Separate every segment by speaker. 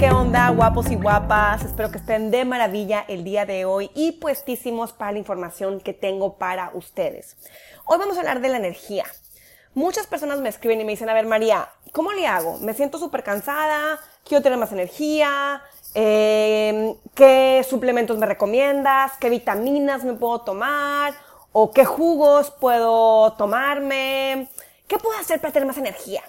Speaker 1: ¿qué onda, guapos y guapas? Espero que estén de maravilla el día de hoy y puestísimos para la información que tengo para ustedes. Hoy vamos a hablar de la energía. Muchas personas me escriben y me dicen, a ver, María, ¿cómo le hago? Me siento súper cansada, quiero tener más energía, eh, ¿qué suplementos me recomiendas? ¿Qué vitaminas me puedo tomar? ¿O qué jugos puedo tomarme? ¿Qué puedo hacer para tener más energía?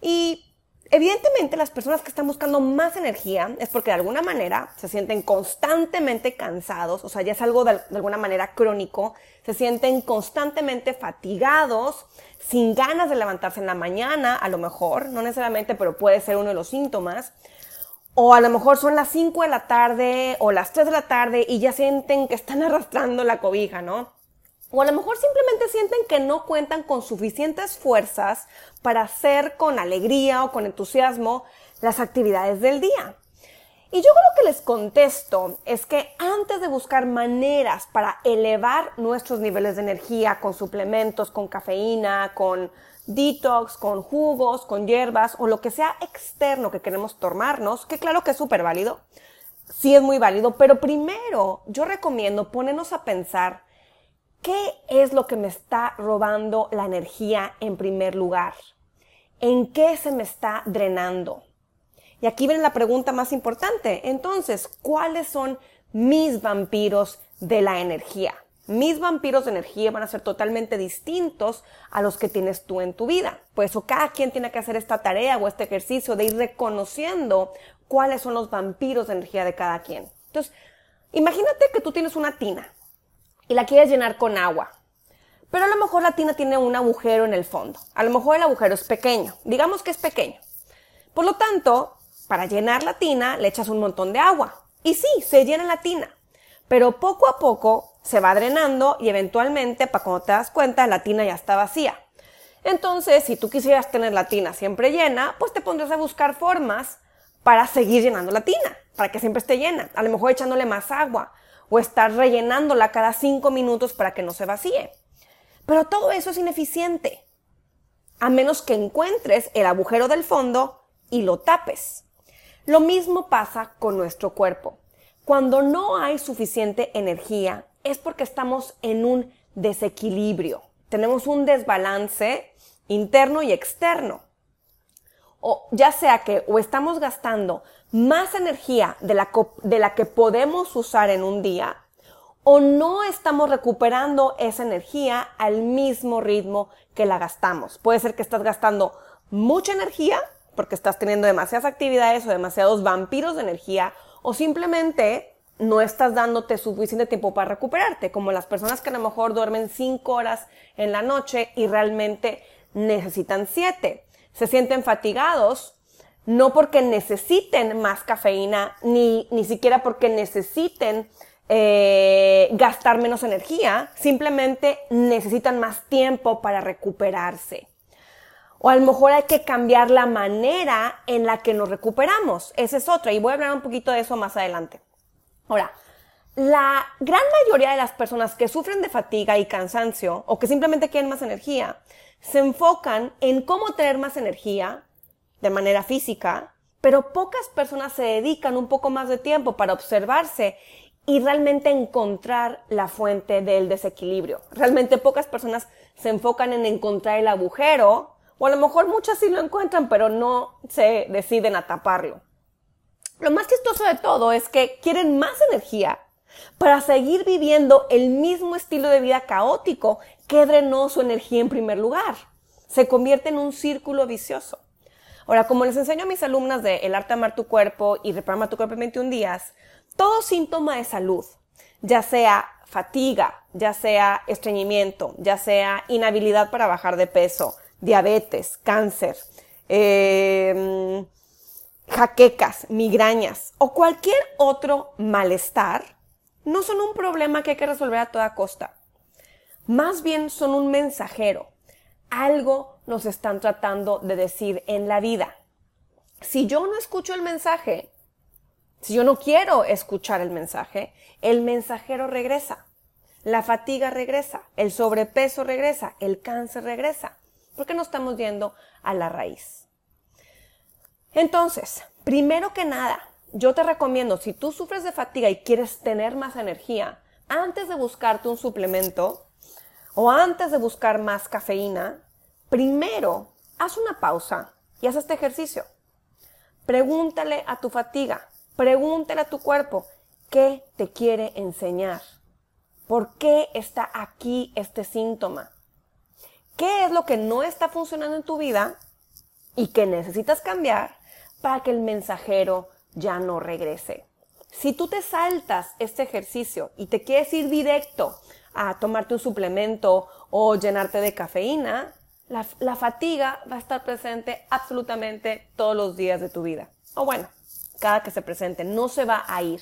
Speaker 1: Y Evidentemente, las personas que están buscando más energía es porque de alguna manera se sienten constantemente cansados, o sea, ya es algo de, alguna manera crónico, se sienten constantemente fatigados, sin ganas de levantarse en la mañana, a lo mejor, no necesariamente, pero puede ser uno de los síntomas. O a lo mejor son las 5 de la tarde o las 3 de la tarde y ya sienten que están arrastrando la cobija, ¿no? O a lo mejor simplemente sienten que no cuentan con suficientes fuerzas para hacer con alegría o con entusiasmo las actividades del día. Y yo creo que les contesto es que antes de buscar maneras para elevar nuestros niveles de energía con suplementos, con cafeína, con detox, con jugos, con hierbas o lo que sea externo que queremos tomarnos, que claro que es súper válido, sí es muy válido, pero primero yo recomiendo ponernos a pensar ¿Qué es lo que me está robando la energía en primer lugar? ¿En qué se me está drenando? Y aquí viene la pregunta más importante. Entonces, ¿cuáles son mis vampiros de la energía? Mis vampiros de energía van a ser totalmente distintos a los que tienes tú en tu vida. Por eso cada quien tiene que hacer esta tarea o este ejercicio de ir reconociendo cuáles son los vampiros de energía de cada quien. Entonces, imagínate que tú tienes una tina y la quieres llenar con agua. Pero a lo mejor la tina tiene un agujero en el fondo. A lo mejor el agujero es pequeño. Digamos que es pequeño. Por lo tanto, para llenar la tina le echas un montón de agua. Y sí, se llena la tina. Pero poco a poco se va drenando y eventualmente, para cuando te das cuenta, la tina ya está vacía. Entonces, si tú quisieras tener la tina siempre llena, pues te pondrás a buscar formas para seguir llenando la tina, para que siempre esté llena. A lo mejor echándole más agua, o estar rellenándola cada cinco minutos para que no se vacíe. Pero todo eso es ineficiente, a menos que encuentres el agujero del fondo y lo tapes. Lo mismo pasa con nuestro cuerpo. Cuando no hay suficiente energía es porque estamos en un desequilibrio. Tenemos un desbalance interno y externo. O ya sea que o estamos gastando más energía de la, de la que podemos usar en un día o no estamos recuperando esa energía al mismo ritmo que la gastamos. Puede ser que estás gastando mucha energía porque estás teniendo demasiadas actividades o demasiados vampiros de energía o simplemente no estás dándote suficiente tiempo para recuperarte, como las personas que a lo mejor duermen cinco horas en la noche y realmente necesitan siete. Se sienten fatigados no porque necesiten más cafeína, ni, ni siquiera porque necesiten eh, gastar menos energía, simplemente necesitan más tiempo para recuperarse. O a lo mejor hay que cambiar la manera en la que nos recuperamos. Esa es otra, y voy a hablar un poquito de eso más adelante. Ahora, la gran mayoría de las personas que sufren de fatiga y cansancio, o que simplemente quieren más energía, se enfocan en cómo tener más energía, de manera física, pero pocas personas se dedican un poco más de tiempo para observarse y realmente encontrar la fuente del desequilibrio. Realmente pocas personas se enfocan en encontrar el agujero, o a lo mejor muchas sí lo encuentran, pero no se deciden a taparlo. Lo más chistoso de todo es que quieren más energía para seguir viviendo el mismo estilo de vida caótico que drenó su energía en primer lugar. Se convierte en un círculo vicioso. Ahora, como les enseño a mis alumnas de El arte de amar tu cuerpo y Reprograma tu cuerpo en 21 días, todo síntoma de salud, ya sea fatiga, ya sea estreñimiento, ya sea inhabilidad para bajar de peso, diabetes, cáncer, em, jaquecas, migrañas o cualquier otro malestar, no son un problema que hay que resolver a toda costa. Más bien son un mensajero, algo nos están tratando de decir en la vida. Si yo no escucho el mensaje, si yo no quiero escuchar el mensaje, el mensajero regresa, la fatiga regresa, el sobrepeso regresa, el cáncer regresa, porque no estamos yendo a la raíz. Entonces, primero que nada, yo te recomiendo, si tú sufres de fatiga y quieres tener más energía, antes de buscarte un suplemento o antes de buscar más cafeína, primero haz una pausa y haz este ejercicio. Pregúntale a tu fatiga, pregúntale a tu cuerpo, ¿qué te quiere enseñar? ¿Por qué está aquí este síntoma? ¿Qué es lo que no está funcionando en tu vida y que necesitas cambiar para que el mensajero ya no regrese? Si tú te saltas este ejercicio y te quieres ir directo a tomarte un suplemento o llenarte de cafeína, la, fatiga va a estar presente absolutamente todos los días de tu vida. O bueno, cada que se presente, no se va a ir.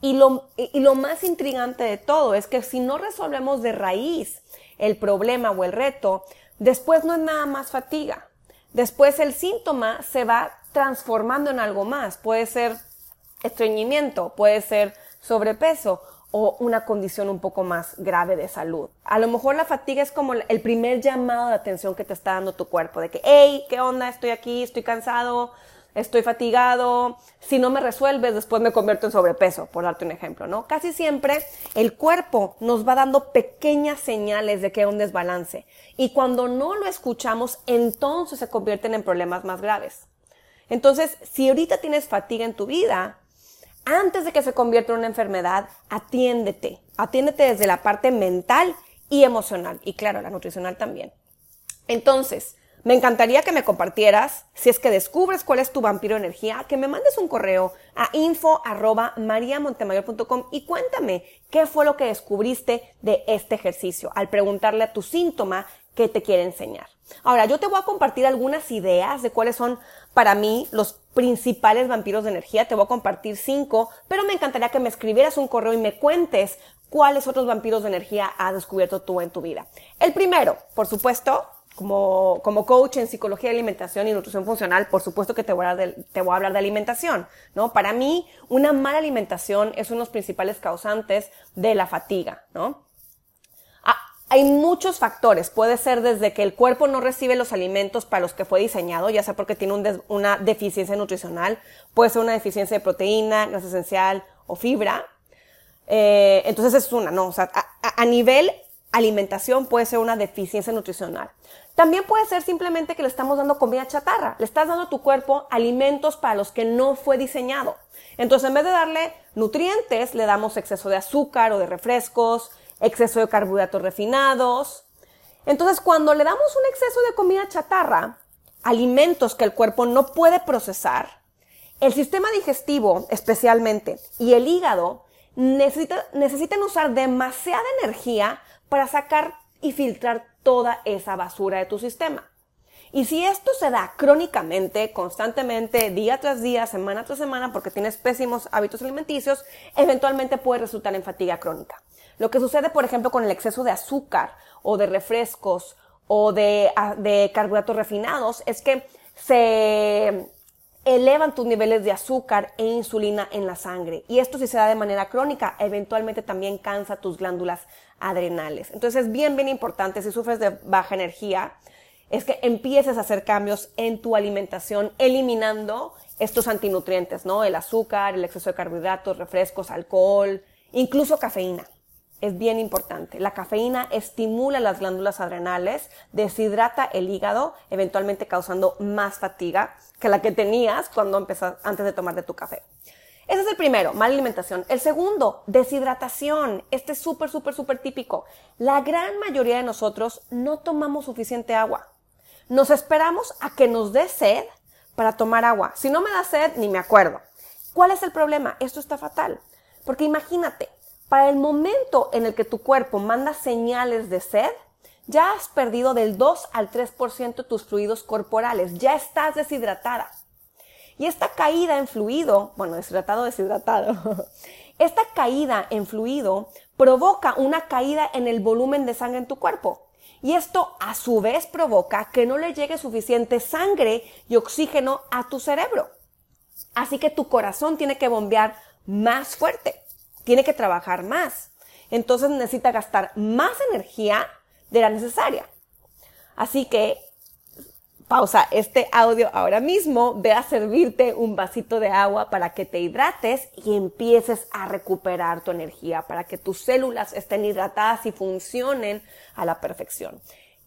Speaker 1: Y lo, y lo más intrigante de todo es que si no resolvemos de raíz el problema o el reto, después no es nada más fatiga. Después el síntoma se va transformando en algo más. Puede ser estreñimiento, puede ser sobrepeso o una condición un poco más grave de salud. A lo mejor la fatiga es como el primer llamado de atención que te está dando tu cuerpo, de que, hey, ¿qué onda? Estoy aquí, estoy cansado, estoy fatigado, si no me resuelves, después me convierto en sobrepeso, por darte un ejemplo, ¿no? Casi siempre el cuerpo nos va dando pequeñas señales de que hay un desbalance y cuando no lo escuchamos, entonces se convierten en problemas más graves. Entonces, si ahorita tienes fatiga en tu vida, antes de que se convierta en una enfermedad, atiéndete. Atiéndete desde la parte mental y emocional. Y claro, la nutricional también. Entonces, me encantaría que me compartieras, si es que descubres cuál es tu vampiro energía, que me mandes un correo a info y cuéntame qué fue lo que descubriste de este ejercicio al preguntarle a tu síntoma qué te quiere enseñar. Ahora, yo te voy a compartir algunas ideas de cuáles son para mí los principales vampiros de energía. Te voy a compartir cinco, pero me encantaría que me escribieras un correo y me cuentes cuáles otros vampiros de energía has descubierto tú en tu vida. El primero, por supuesto, como, como coach en psicología de alimentación y nutrición funcional, por supuesto que te voy, a hablar de, te voy a hablar de alimentación, ¿no? Para mí, una mala alimentación es uno de los principales causantes de la fatiga, ¿no? Hay muchos factores. Puede ser desde que el cuerpo no recibe los alimentos para los que fue diseñado, ya sea porque tiene una deficiencia nutricional, puede ser una deficiencia de proteína, grasa esencial o fibra. Eh, entonces es una, ¿no? O sea, a, a nivel alimentación puede ser una deficiencia nutricional. También puede ser simplemente que le estamos dando comida chatarra. Le estás dando a tu cuerpo alimentos para los que no fue diseñado. Entonces, en vez de darle nutrientes, le damos exceso de azúcar o de refrescos, exceso de carbohidratos refinados. Entonces, cuando le damos un exceso de comida chatarra, alimentos que el cuerpo no puede procesar, el sistema digestivo especialmente y el hígado necesitan usar demasiada energía para sacar y filtrar toda esa basura de tu sistema. Y si esto se da crónicamente, constantemente, día tras día, semana tras semana, porque tienes pésimos hábitos alimenticios, eventualmente puede resultar en fatiga crónica. Lo que sucede, por ejemplo, con el exceso de azúcar o de refrescos o de, ah, de carbohidratos refinados es que se elevan tus niveles de azúcar e insulina en la sangre. Y esto si se da de manera crónica, eventualmente también cansa tus glándulas adrenales. Entonces es bien, bien importante, si sufres de baja energía, es que empieces a hacer cambios en tu alimentación, eliminando estos antinutrientes, ¿no? El azúcar, el exceso de carbohidratos, refrescos, alcohol, incluso cafeína es bien importante. La cafeína estimula las glándulas adrenales, deshidrata el hígado, eventualmente causando más fatiga que la que tenías cuando empezas antes de tomar de tu café. Ese es el primero, mala alimentación. El segundo, deshidratación. Este es súper, súper, súper típico. La gran mayoría de nosotros no tomamos suficiente agua. Nos esperamos a que nos dé sed para tomar agua. Si no me da sed, ni me acuerdo. ¿Cuál es el problema? Esto está fatal. Porque imagínate, para el momento en el que tu cuerpo manda señales de sed, ya has perdido del 2 al 3% tus fluidos corporales, ya estás deshidratada. Y esta caída en fluido, bueno, deshidratado, deshidratado, esta caída en fluido provoca una caída en el volumen de sangre en tu cuerpo. Y esto a su vez provoca que no le llegue suficiente sangre y oxígeno a tu cerebro. Así que tu corazón tiene que bombear más fuerte tiene que trabajar más. Entonces necesita gastar más energía de la necesaria. Así que pausa este audio ahora mismo, ve a servirte un vasito de agua para que te hidrates y empieces a recuperar tu energía, para que tus células estén hidratadas y funcionen a la perfección.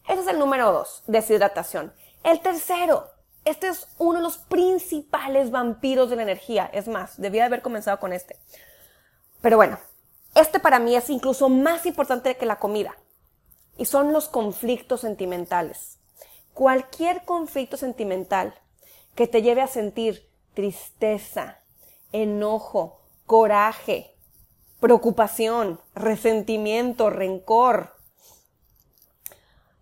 Speaker 1: Ese es el número dos, deshidratación. El tercero, este es uno de los principales vampiros de la energía. Es más, debía haber comenzado con este. Pero bueno, este para mí es incluso más importante que la comida. Y son los conflictos sentimentales cualquier conflicto sentimental que te lleve a sentir tristeza, enojo, coraje, preocupación, resentimiento, rencor,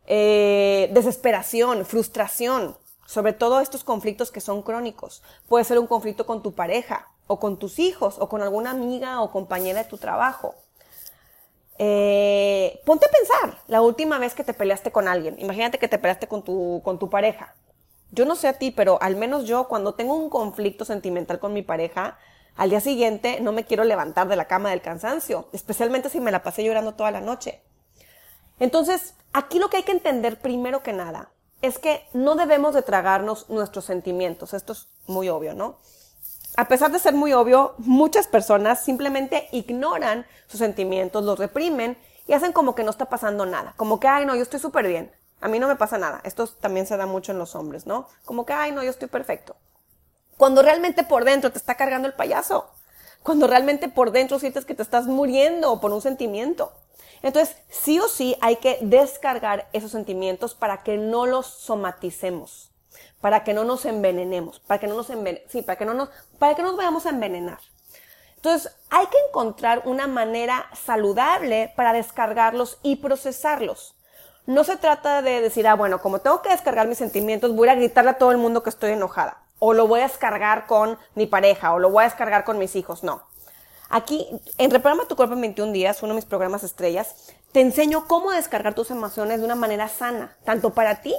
Speaker 1: eh, desesperación, frustración, sobre todo estos conflictos que son crónicos. Puede ser un conflicto con tu pareja, o con tus hijos, o con alguna amiga o compañera de tu trabajo. Eh, ponte a pensar la última vez que te peleaste con alguien. Imagínate que te peleaste con tu, con tu pareja. Yo no sé a ti, pero al menos yo cuando tengo un conflicto sentimental con mi pareja, al día siguiente no me quiero levantar de la cama del cansancio, especialmente si me la pasé llorando toda la noche. Entonces, aquí lo que hay que entender primero que nada es que no debemos de tragarnos nuestros sentimientos. Esto es muy obvio, ¿no? A pesar de ser muy obvio, muchas personas simplemente ignoran sus sentimientos, los reprimen y hacen como que no está pasando nada. Como que, ay, no, yo estoy súper bien. A mí no me pasa nada. Esto también se da mucho en los hombres, ¿no? Como que, ay, no, yo estoy perfecto. Cuando realmente por dentro te está cargando el payaso. Cuando realmente por dentro sientes que te estás muriendo por un sentimiento. Entonces, sí o sí hay que descargar esos sentimientos para que no los somaticemos para que no nos envenenemos, para que no nos sí, para que no nos, para que nos vayamos a envenenar. Entonces, hay que encontrar una manera saludable para descargarlos y procesarlos. No se trata de decir, ah, bueno, como tengo que descargar mis sentimientos, voy a gritarle a todo el mundo que estoy enojada. O lo voy a descargar con mi pareja, o lo voy a descargar con mis hijos. No. Aquí, en Reprograma tu cuerpo en 21 días, uno de mis programas estrellas, te enseño cómo descargar tus emociones de una manera sana, tanto para ti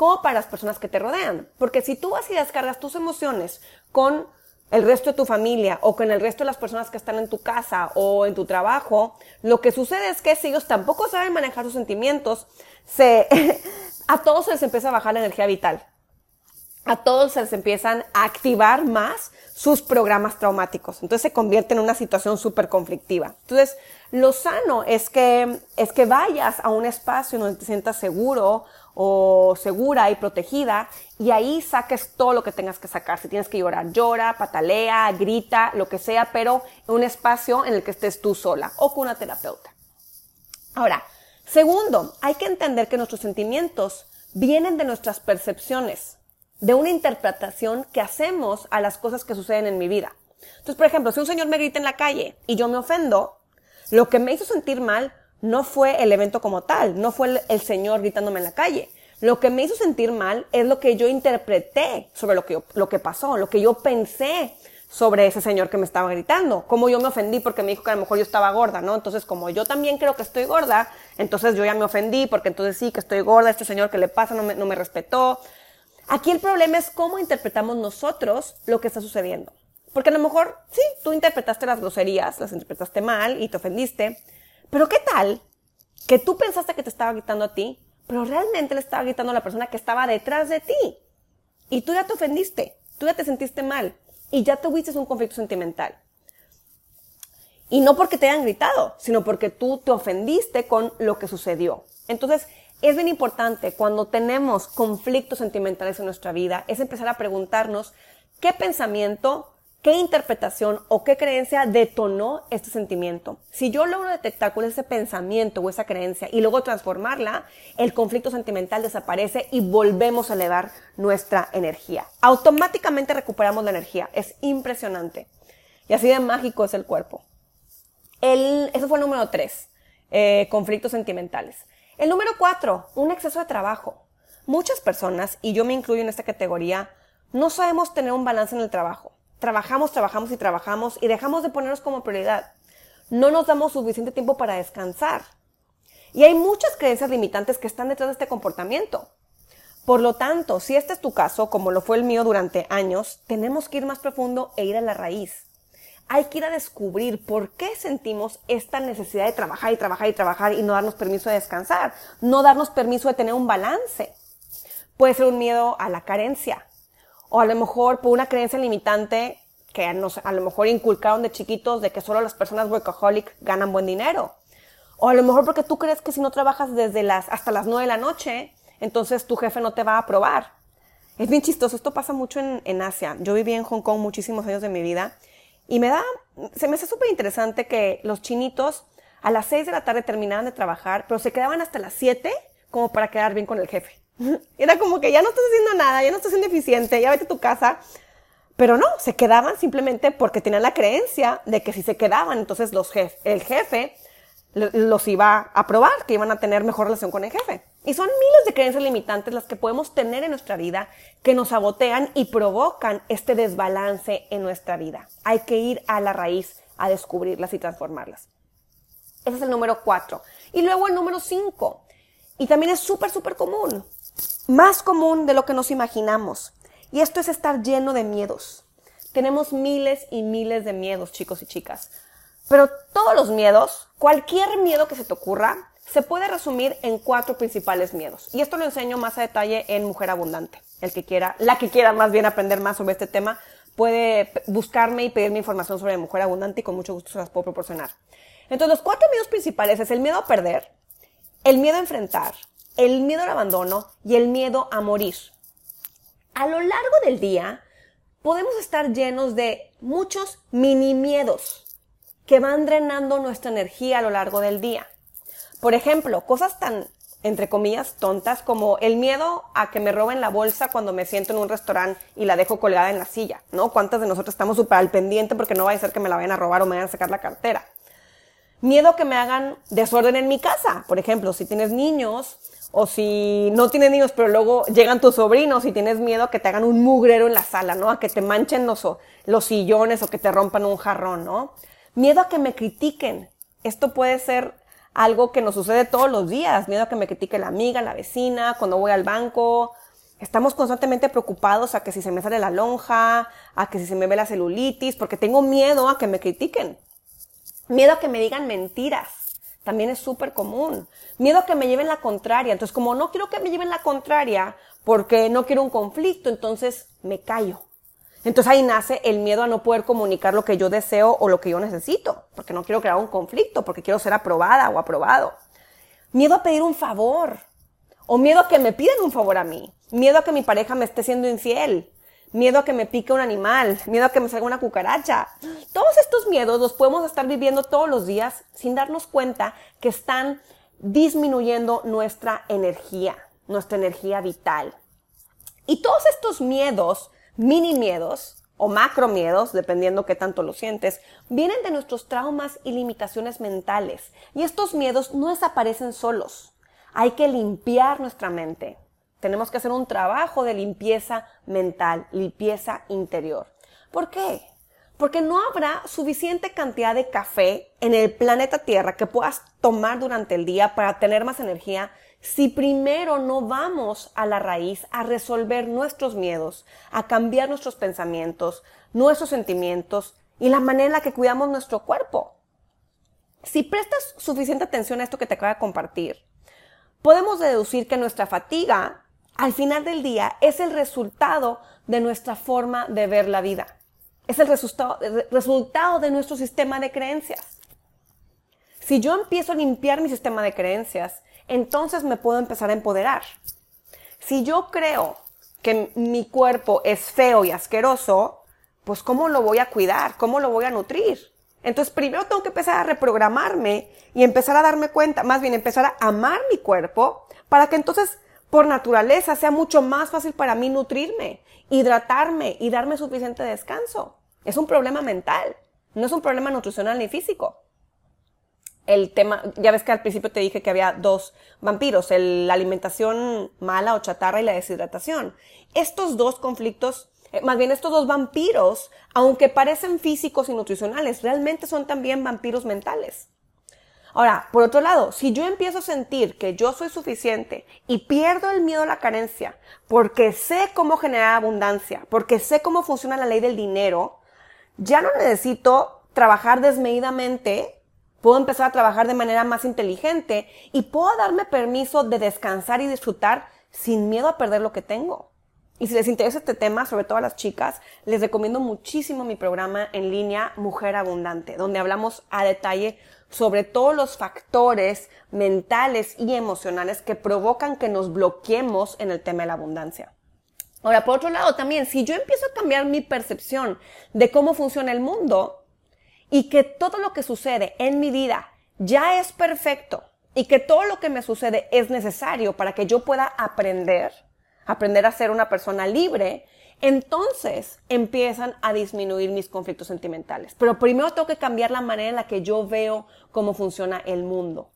Speaker 1: como para las personas que te rodean. Porque si tú vas y descargas tus emociones con el resto de tu familia o con el resto de las personas que están en tu casa o en tu trabajo, lo que sucede es que si ellos tampoco saben manejar sus sentimientos, se, a todos se les empieza a bajar la energía vital. A todos se les empiezan a activar más sus programas traumáticos. Entonces se convierte en una situación súper conflictiva. Entonces, lo sano es que, es que vayas a un espacio donde te sientas seguro, o segura y protegida y ahí saques todo lo que tengas que sacar. Si tienes que llorar, llora, patalea, grita, lo que sea, pero en un espacio en el que estés tú sola o con una terapeuta. Ahora, segundo, hay que entender que nuestros sentimientos vienen de nuestras percepciones, de una interpretación que hacemos a las cosas que suceden en mi vida. Entonces, por ejemplo, si un señor me grita en la calle y yo me ofendo, lo que me hizo sentir mal no fue el evento como tal, no fue el, Señor gritándome en la calle. Lo que me hizo sentir mal es lo que yo interpreté sobre lo que, lo que pasó, lo que yo pensé sobre ese señor que me estaba gritando. Como yo me ofendí porque me dijo que a lo mejor yo estaba gorda, ¿no? Entonces, como yo también creo que estoy gorda, entonces yo ya me ofendí porque entonces sí que estoy gorda, este señor que le pasa no me, no me respetó. Aquí el problema es cómo interpretamos nosotros lo que está sucediendo. Porque a lo mejor, sí, tú interpretaste las groserías, las interpretaste mal y te ofendiste, pero ¿qué tal que tú pensaste que te estaba gritando a ti, pero realmente le estaba gritando a la persona que estaba detrás de ti? Y tú ya te ofendiste, tú ya te sentiste mal y ya tuviste un conflicto sentimental. Y no porque te hayan gritado, sino porque tú te ofendiste con lo que sucedió. Entonces, es bien importante cuando tenemos conflictos sentimentales en nuestra vida, es empezar a preguntarnos qué pensamiento, ¿Qué interpretación o qué creencia detonó este sentimiento? Si yo logro detectar ese pensamiento o esa creencia y luego transformarla, el conflicto sentimental desaparece y volvemos a elevar nuestra energía. Automáticamente recuperamos la energía. Es impresionante. Y así de mágico es el cuerpo. El, eso fue el número tres, eh, conflictos sentimentales. El número cuatro, un exceso de trabajo. Muchas personas, y yo me incluyo en esta categoría, no sabemos tener un balance en el trabajo trabajamos, trabajamos y trabajamos y dejamos de ponernos como prioridad. No nos damos suficiente tiempo para descansar. Y hay muchas creencias limitantes que están detrás de este comportamiento. Por lo tanto, si este es tu caso, como lo fue el mío durante años, tenemos que ir más profundo e ir a la raíz. Hay que ir a descubrir por qué sentimos esta necesidad de trabajar y trabajar y trabajar y no darnos permiso de descansar, no darnos permiso de tener un balance. puede ser un miedo a la carencia, o a lo mejor por una creencia limitante que nos, a lo mejor inculcaron de chiquitos de que solo las personas workaholic ganan buen dinero. O a lo mejor porque tú crees que si no trabajas desde las, hasta las 9 de la noche, entonces tu jefe no te va a aprobar. Es bien chistoso, esto pasa mucho en, en Asia. Yo viví en Hong Kong muchísimos años de mi vida y me da, se me hace súper interesante que los chinitos a las 6 de la tarde terminaban de trabajar, pero se quedaban hasta las 7 como para quedar bien con el jefe. Era como que ya no estás haciendo nada, ya no estás siendo eficiente, ya vete a tu casa. Pero no, se quedaban simplemente porque tenían la creencia de que si se quedaban, entonces los jef el jefe los iba a aprobar, que iban a tener mejor relación con el jefe. Y son miles de creencias limitantes las que podemos tener en nuestra vida que nos sabotean y provocan este desbalance en nuestra vida. Hay que ir a la raíz a descubrirlas y transformarlas. Ese es el número cuatro. Y luego el número cinco. Y también es súper, súper común. Más común de lo que nos imaginamos. Y esto es estar lleno de miedos. Tenemos miles y miles de miedos, chicos y chicas. Pero todos los miedos, cualquier miedo que se te ocurra, se puede resumir en cuatro principales miedos. Y esto lo enseño más a detalle en Mujer Abundante. El que quiera, la que quiera más bien aprender más sobre este tema, puede buscarme y pedirme información sobre Mujer Abundante y con mucho gusto se las puedo proporcionar. Entonces, los cuatro miedos principales es el miedo a perder, el miedo a enfrentar, el miedo al abandono y el miedo a morir. A lo largo del día, podemos estar llenos de muchos mini miedos que van drenando nuestra energía a lo largo del día. Por ejemplo, cosas tan, entre comillas, tontas como el miedo a que me roben la bolsa cuando me siento en un restaurante y la dejo colgada en la silla, ¿no? ¿Cuántas de nosotros estamos súper al pendiente porque no vaya a ser que me la vayan a robar o me vayan a sacar la cartera? Miedo a que me hagan desorden en mi casa. Por ejemplo, si tienes niños o si no tienes niños, pero luego llegan tus sobrinos y tienes miedo a que te hagan un mugrero en la sala, ¿no? A que te manchen los, los sillones o que te rompan un jarrón, ¿no? Miedo a que me critiquen. Esto puede ser algo que nos sucede todos los días. Miedo a que me critique la amiga, la vecina, cuando voy al banco. Estamos constantemente preocupados a que si se me sale la lonja, a que si se me ve la celulitis, porque tengo miedo a que me critiquen. Miedo a que me digan mentiras. También es súper común. Miedo a que me lleven la contraria. Entonces, como no quiero que me lleven la contraria, porque no quiero un conflicto, entonces me callo. Entonces ahí nace el miedo a no poder comunicar lo que yo deseo o lo que yo necesito, porque no quiero crear un conflicto, porque quiero ser aprobada o aprobado. Miedo a pedir un favor, o miedo a que me pidan un favor a mí, miedo a que mi pareja me esté siendo infiel, miedo a que me pique un animal, miedo a que me salga una cucaracha. Todos estos miedos los podemos estar viviendo todos los días sin darnos cuenta que están disminuyendo nuestra energía, nuestra energía vital. Y todos estos miedos mini miedos o macro miedos, dependiendo qué tanto lo sientes, vienen de nuestros traumas y limitaciones mentales. Y estos miedos no desaparecen solos. Hay que limpiar nuestra mente. Tenemos que hacer un trabajo de limpieza mental, limpieza interior. ¿Por qué? Porque no habrá suficiente cantidad de café en el planeta Tierra que puedas tomar durante el día para tener más energía si primero no vamos a la raíz a resolver nuestros miedos, a cambiar nuestros pensamientos, nuestros sentimientos y la manera en la que cuidamos nuestro cuerpo. Si prestas suficiente atención a esto que te acabo de compartir, podemos deducir que nuestra fatiga al final del día es el resultado de nuestra forma de ver la vida. Es el resultado, resultado de nuestro sistema de creencias. Si yo empiezo a limpiar mi sistema de creencias, entonces me puedo empezar a empoderar. Si yo creo que mi cuerpo es feo y asqueroso, pues ¿cómo lo voy a cuidar? ¿Cómo lo voy a nutrir? Entonces primero tengo que empezar a reprogramarme y empezar a darme cuenta, más bien empezar a amar mi cuerpo para que entonces por naturaleza sea mucho más fácil para mí nutrirme, hidratarme y darme suficiente descanso. Es un problema mental, no es un problema nutricional ni físico el tema, ya ves que al principio te dije que había dos vampiros, la alimentación mala o chatarra y la deshidratación. Estos dos conflictos, eh, más bien estos dos vampiros, aunque parecen físicos y nutricionales, realmente son también vampiros mentales. Ahora, por otro lado, si yo empiezo a sentir que yo soy suficiente y pierdo el miedo a la carencia, porque sé cómo generar abundancia, porque sé cómo funciona la ley del dinero, ya no necesito trabajar desmedidamente Puedo empezar a trabajar de manera más inteligente y puedo darme permiso de descansar y disfrutar sin miedo a perder lo que tengo. Y si les interesa este tema, sobre todo a las chicas, les recomiendo muchísimo mi programa en línea Mujer Abundante, donde hablamos a detalle sobre todos los factores mentales y emocionales que provocan que nos bloqueemos en el tema de la abundancia. Ahora, por otro lado, también, si yo empiezo a cambiar mi percepción de cómo funciona el mundo y que todo lo que sucede en mi vida ya es perfecto y que todo lo que me sucede es necesario para que yo pueda aprender, aprender a ser una persona libre, entonces empiezan a disminuir mis conflictos sentimentales. Pero primero tengo que cambiar la manera en la que yo veo cómo funciona el mundo.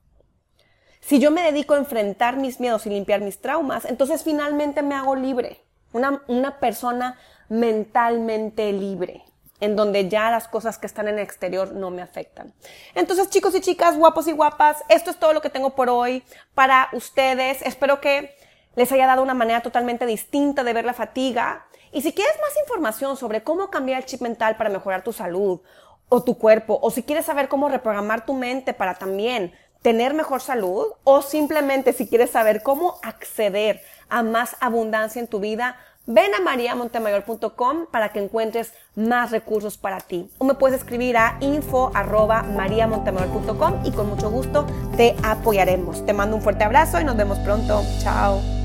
Speaker 1: Si yo me dedico a enfrentar mis miedos y limpiar mis traumas, entonces finalmente me hago libre. Una, una persona mentalmente libre en donde ya las cosas que están en el exterior no me afectan. Entonces, chicos y chicas, guapos y guapas, esto es todo lo que tengo por hoy para ustedes. Espero que les haya dado una manera totalmente distinta de ver la fatiga. Y si quieres más información sobre cómo cambiar el chip mental para mejorar tu salud o tu cuerpo, o si quieres saber cómo reprogramar tu mente para también tener mejor salud, o simplemente si quieres saber cómo acceder a más abundancia en tu vida, ven a mariamontemayor.com para que encuentres más recursos para ti. O me puedes escribir a info y con mucho gusto te apoyaremos. Te mando un fuerte abrazo y nos vemos pronto. Chao.